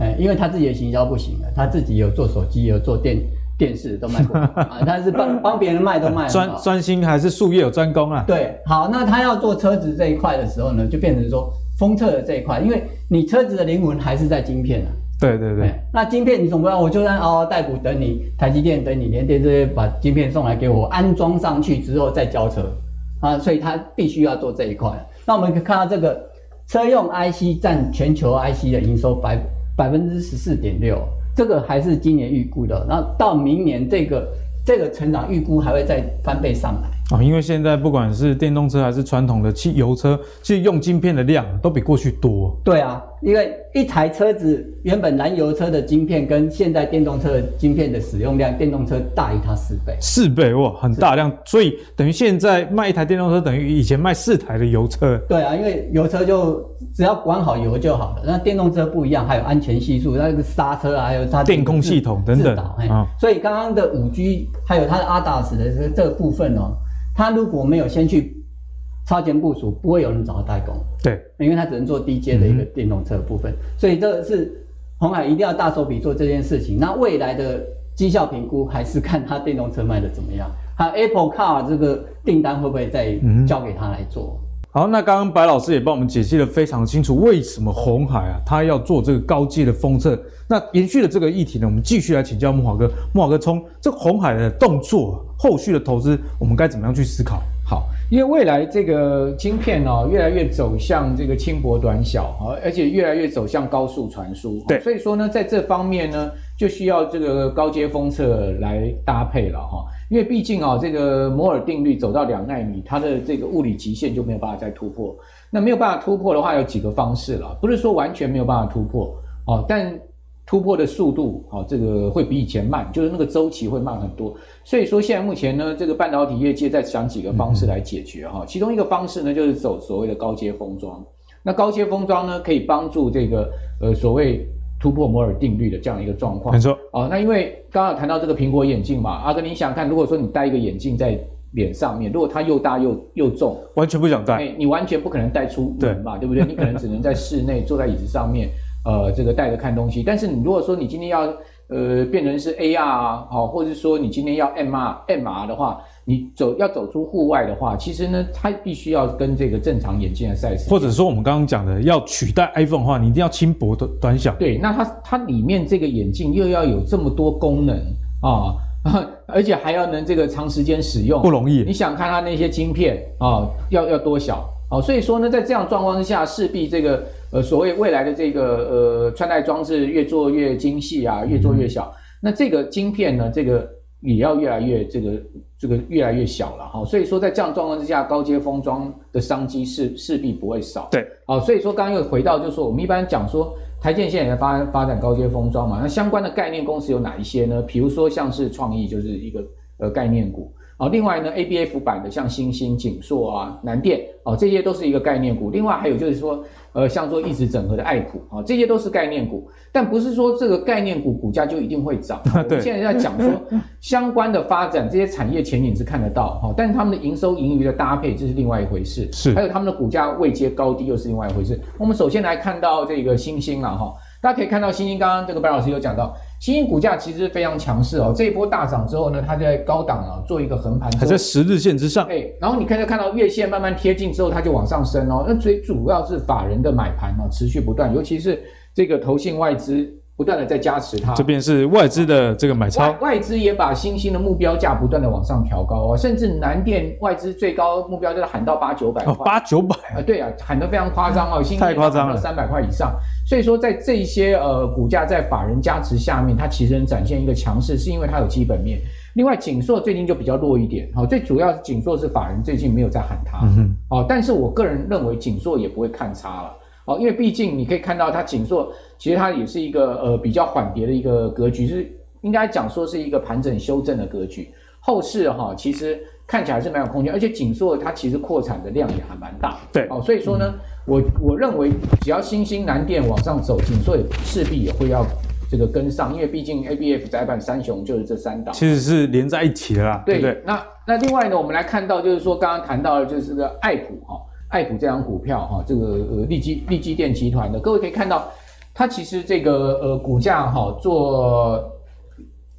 哎，因为他自己的行销不行了，他自己有做手机，有做电。电视都卖过啊，他是帮帮别人卖都卖。专专心还是术业有专攻啊？对，好，那他要做车子这一块的时候呢，就变成说封测的这一块，因为你车子的灵魂还是在晶片啊。对对对。那晶片你总不要，我就在嗷嗷待哺等你台积电等你联电这些把晶片送来给我安装上去之后再交车啊，所以他必须要做这一块。那我们可以看到这个车用 IC 占全球 IC 的营收百百分之十四点六，这个还是今年预估的。然后到明年这个这个成长预估还会再翻倍上来。啊，因为现在不管是电动车还是传统的汽油车，其实用晶片的量都比过去多。对啊，因为一台车子原本燃油车的晶片跟现在电动车的晶片的使用量，电动车大于它四倍。四倍哇，很大量，所以等于现在卖一台电动车等于以前卖四台的油车。对啊，因为油车就只要管好油就好了，那电动车不一样，还有安全系数，那个刹车啊，还有它电控系统等等啊。所以刚刚的五 G 还有它的 ADAS 的这这个部分哦。它如果没有先去超前部署，不会有人找他代工。对，因为他只能做低阶的一个电动车的部分，嗯、所以这个是鸿海一定要大手笔做这件事情。那未来的绩效评估还是看他电动车卖的怎么样，还有 Apple Car 这个订单会不会再交给他来做。嗯好，那刚刚白老师也帮我们解析的非常清楚，为什么红海啊，他要做这个高阶的封测？那延续的这个议题呢，我们继续来请教慕驊哥。慕驊哥，从这个鸿海的动作，后续的投资，我们该怎么样去思考？好，因为未来这个晶片哦，越来越走向这个轻薄短小啊，而且越来越走向高速传输。对，所以说呢，在这方面呢，就需要这个高阶封测来搭配了哈。因为毕竟啊，这个摩尔定律走到两纳米，它的这个物理极限就没有办法再突破。那没有办法突破的话，有几个方式了，不是说完全没有办法突破哦，但突破的速度啊，这个会比以前慢，就是那个周期会慢很多。所以说现在目前呢，这个半导体业界在想几个方式来解决哈，其中一个方式呢，就是走所谓的高阶封装。那高阶封装呢，可以帮助这个呃所谓。突破摩尔定律的这样一个状况，没错。哦，那因为刚刚有谈到这个苹果眼镜嘛，阿哥，你想看，如果说你戴一个眼镜在脸上面，如果它又大又又重，完全不想戴，欸，你完全不可能戴出门嘛，对，对不对？你可能只能在室内坐在椅子上面，呃，这个戴着看东西。但是你如果说你今天要呃变成是 AR 啊，好，或者是说你今天要 MR MR 的话。你走要走出户外的话，其实呢，它必须要跟这个正常眼镜的 size，或者说我们刚刚讲的要取代 iPhone 的话，你一定要轻薄的短小。对，那它它里面这个眼镜又要有这么多功能啊，而且还要能这个长时间使用，不容易。你想看它那些晶片啊，要要多小啊？所以说呢，在这样状况之下，势必这个呃所谓未来的这个呃穿戴装置越做越精细啊，越做越小。嗯、那这个晶片呢，这个。也要越来越这个这个越来越小了哈，所以说在这样状况之下，高阶封装的商机势势必不会少。对，好，所以说刚刚又回到就是说，我们一般讲说台积电现在也在发发展高阶封装嘛，那相关的概念公司有哪一些呢？比如说像是创意就是一个呃概念股。好，另外呢，ABF 版的像星星、景硕啊、南电，哦，这些都是一个概念股。另外还有就是说，呃，像做一直整合的爱普，啊，这些都是概念股。但不是说这个概念股股价就一定会涨。对，现在在讲说 相关的发展，这些产业前景是看得到，哈，但是他们的营收盈余的搭配这是另外一回事。是，还有他们的股价位阶高低又是另外一回事。我们首先来看到这个星星了，哈，大家可以看到欣兴，刚刚这个白老师有讲到。欣兴股价其实非常强势哦，这一波大涨之后呢，它在高档啊做一个横盘，还在十日线之上。哎，然后你看就看到月线慢慢贴近之后，它就往上升哦。那最主要是法人的买盘哦，持续不断，尤其是这个投信外资不断的在加持它。这边是外资的这个买超，外，外资也把新兴的目标价不断的往上调高哦，甚至南电外资最高目标就是喊到八九百块，八九百。啊，对啊，喊得非常夸张哦，新兴太夸张了，三百块以上。所以说，在这些呃股价在法人加持下面，它其实能展现一个强势，是因为它有基本面。另外，景硕最近就比较弱一点，好，最主要是景硕是法人最近没有在喊它，嗯，哦，但是我个人认为景硕也不会看差了，哦，因为毕竟你可以看到它景硕其实它也是一个呃比较缓跌的一个格局，是应该讲说是一个盘整修正的格局，后市哈其实看起来是蛮有空间，而且景硕它其实扩产的量也还蛮大，对，哦，所以说呢。嗯我我认为，只要新兴南电往上走，景硕也势必也会要这个跟上，因为毕竟 ABF 载板三雄就是这三档，其实是连在一起的啦。对，对对。那那另外呢，我们来看到就是说，刚刚谈到的就是这个爱普哈，爱普这张股票哈，这个呃利基利基电集团的，各位可以看到，它其实这个呃股价哈做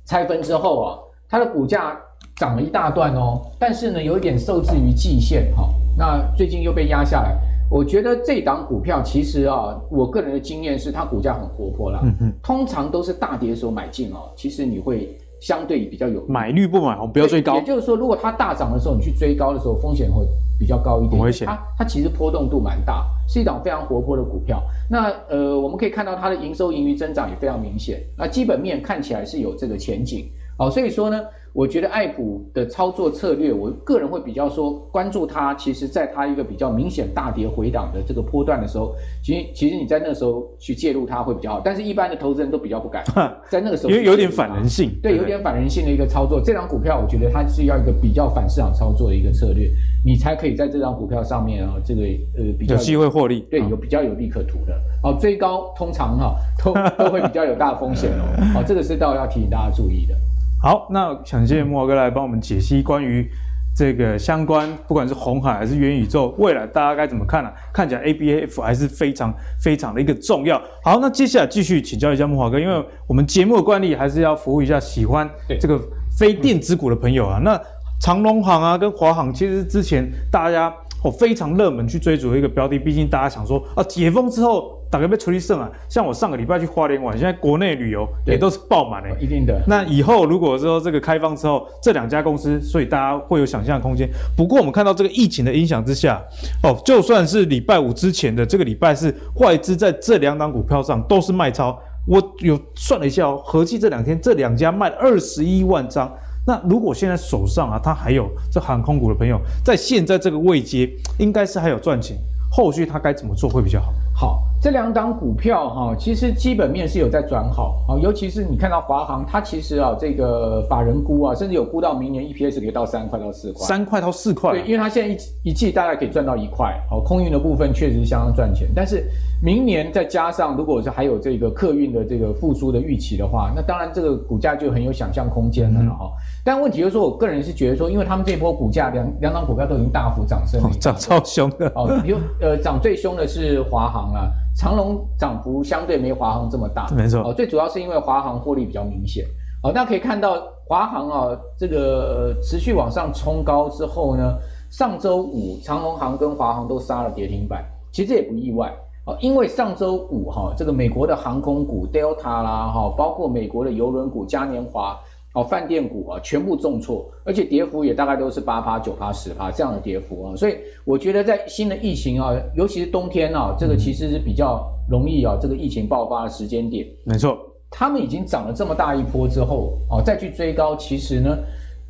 拆分之后啊，它的股价涨了一大段哦，但是呢有一点受制于季线哈，那最近又被压下来。我觉得这档股票其实啊，我个人的经验是它股价很活泼啦。通常都是大跌的时候买进哦，其实你会相对比较有买绿不买红，不要追高。也就是说，如果它大涨的时候你去追高的时候，风险会比较高一点，危险。它它其实波动度蛮大，是一档非常活泼的股票。那呃，我们可以看到它的营收盈余增长也非常明显，那基本面看起来是有这个前景。好，所以说呢。我觉得爱普的操作策略，我个人会比较说关注它。其实，在它一个比较明显大跌回档的这个波段的时候，其实其实你在那个时候去介入它会比较好。但是，一般的投资人都比较不敢在那个时候，因为有点反人性。对，有点反人性的一个操作。这张股票，我觉得它是要一个比较反市场操作的一个策略，你才可以在这张股票上面啊，这个呃比较有机会获利。对，有比较有利可图的。哦，追高通常哈都 都会比较有大风险哦。哦，这个是倒要提醒大家注意的。好，那想谢谢慕驊哥来帮我们解析关于这个相关，不管是红海还是元宇宙，未来大家该怎么看呢、啊？看起来 A B A F 还是非常非常的一个重要。好，那接下来继续请教一下慕驊哥，因为我们节目的惯例还是要服务一下喜欢这个非电子股的朋友啊。那长隆行啊跟华航，其实之前大家哦非常热门去追逐的一个标的，毕竟大家想说啊解封之后。大概被处理剩啊，像我上个礼拜去花莲玩，现在国内旅游也都是爆满的、欸。一定的。那以后如果说这个开放之后，这两家公司，所以大家会有想象空间。不过我们看到这个疫情的影响之下，哦，就算是礼拜五之前的这个礼拜四，外资在这两档股票上都是卖超。我有算了一下哦，合计这两天这两家卖了二十一万张。那如果现在手上啊，他还有这航空股的朋友，在现在这个位阶，应该是还有赚钱。后续他该怎么做会比较好？好。这两档股票哈，其实基本面是有在转好啊，尤其是你看到华航，它其实啊，这个法人估啊，甚至有估到明年 EPS 可以到三块到四块，三块到四块。对，因为它现在一一季大概可以赚到一块，好，空运的部分确实相当赚钱。但是明年再加上如果是还有这个客运的这个复苏的预期的话，那当然这个股价就很有想象空间了哈。嗯、但问题就是说，我个人是觉得说，因为他们这波股价两两档股票都已经大幅涨升了，涨超凶的哦，比如呃涨最凶的是华航啊。长荣涨幅相对没华航这么大，没错哦，最主要是因为华航获利比较明显哦。大家可以看到华航啊，这个持续往上冲高之后呢，上周五长荣航跟华航都杀了跌停板，其实也不意外哦，因为上周五哈，这个美国的航空股 Delta 啦哈，包括美国的邮轮股嘉年华。哦，饭店股啊，全部重挫，而且跌幅也大概都是八趴、九趴、十趴这样的跌幅啊，所以我觉得在新的疫情啊，尤其是冬天啊，这个其实是比较容易啊，这个疫情爆发的时间点。没错，他们已经涨了这么大一波之后，哦，再去追高，其实呢，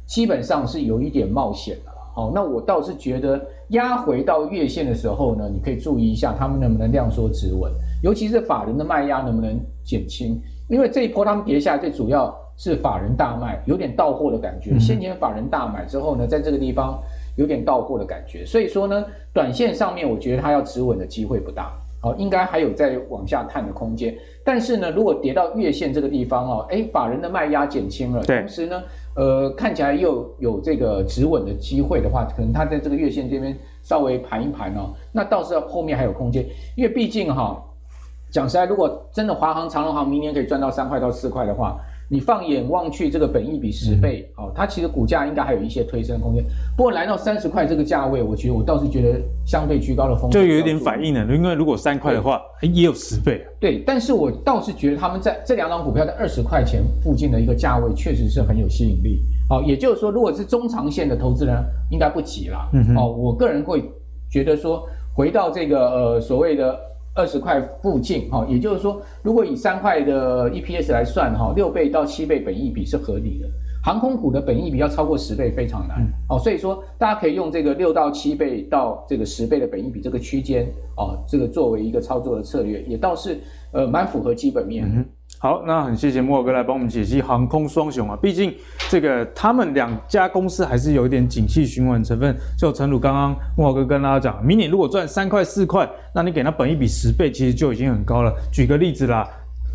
基本上是有一点冒险的。哦，那我倒是觉得压回到月线的时候呢，你可以注意一下他们能不能量缩止稳，尤其是法人的卖压能不能减轻，因为这一波他们跌下来最主要。是法人大卖，有点到货的感觉。先前法人大买之后呢，在这个地方有点到货的感觉，所以说呢，短线上面我觉得它要止稳的机会不大，好，应该还有再往下探的空间。但是呢，如果跌到月线这个地方哦，哎，法人的卖压减轻了，同时呢，呃，看起来又有这个止稳的机会的话，可能它在这个月线这边稍微盘一盘哦，那倒是后面还有空间，因为毕竟哈，讲实在，如果真的华航、长荣航明年可以赚到三块到四块的话。你放眼望去，这个本益比十倍，嗯、哦，它其实股价应该还有一些推升空间。不过来到三十块这个价位，我觉得我倒是觉得相对居高的风险就有一点反应了。因为如果三块的话，也有十倍。对，但是我倒是觉得他们在这两档股票在二十块钱附近的一个价位，确实是很有吸引力。好、哦，也就是说，如果是中长线的投资人，应该不急啦。嗯哼哦，我个人会觉得说，回到这个呃所谓的。二十块附近，哈，也就是说，如果以三块的 EPS 来算，哈，六倍到七倍本益比是合理的。航空股的本益比要超过十倍非常难，哦，所以说大家可以用这个六到七倍到这个十倍的本益比这个区间，哦，这个作为一个操作的策略，也倒是呃蛮符合基本面。好，那很谢谢莫哥来帮我们解析航空双雄啊，毕竟这个他们两家公司还是有一点景气循环成分。就陈鲁刚刚莫哥跟大家讲，明年如果赚三块四块，那你给他本一笔十倍，其实就已经很高了。举个例子啦。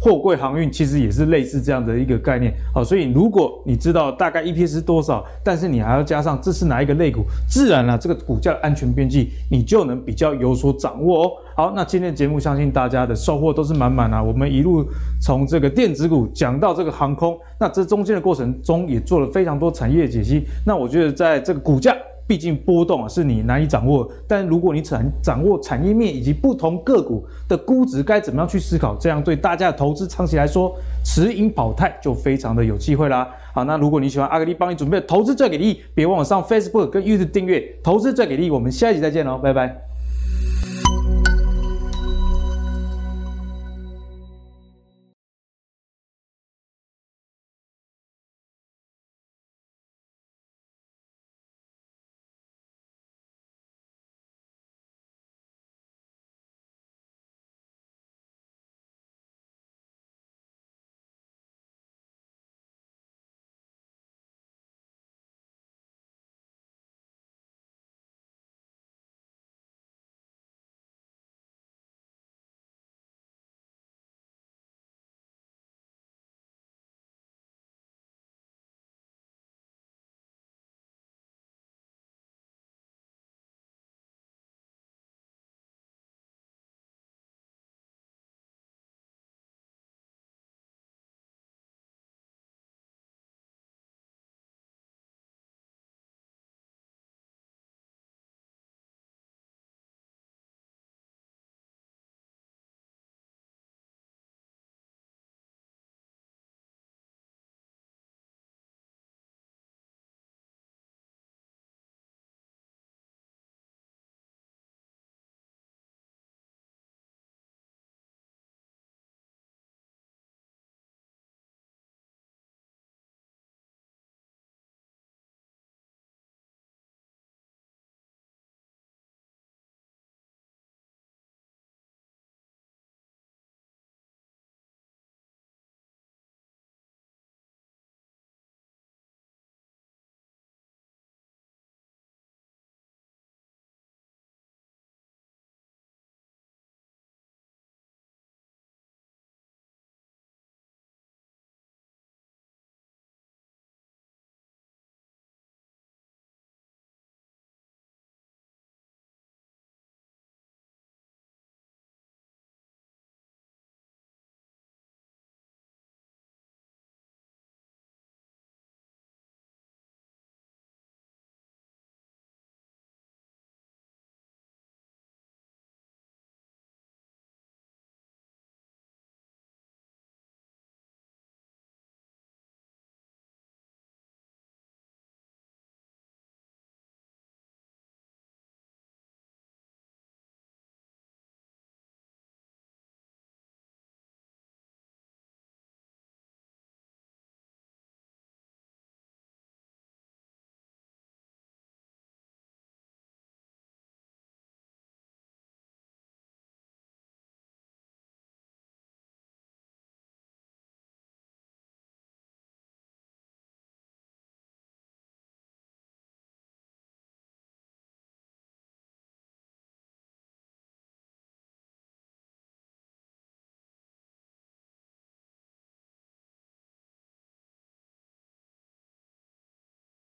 货柜航运其实也是类似这样的一个概念，好，所以如果你知道大概 EP 是多少，但是你还要加上这是哪一个类股，自然了，这个股价的安全边际你就能比较有所掌握哦。好，那今天的节目相信大家的收获都是满满啊，我们一路从这个电子股讲到这个航空，那这中间的过程中也做了非常多产业解析，那我觉得在这个股价。毕竟波动啊是你难以掌握，但如果你掌掌握产业面以及不同个股的估值该怎么样去思考，这样对大家的投资长期来说持盈保泰就非常的有机会啦。好，那如果你喜欢阿格力帮你准备的投资最给力，别忘了上 Facebook 跟 YouTube 订阅投资最给力。我们下一集再见喽，拜拜。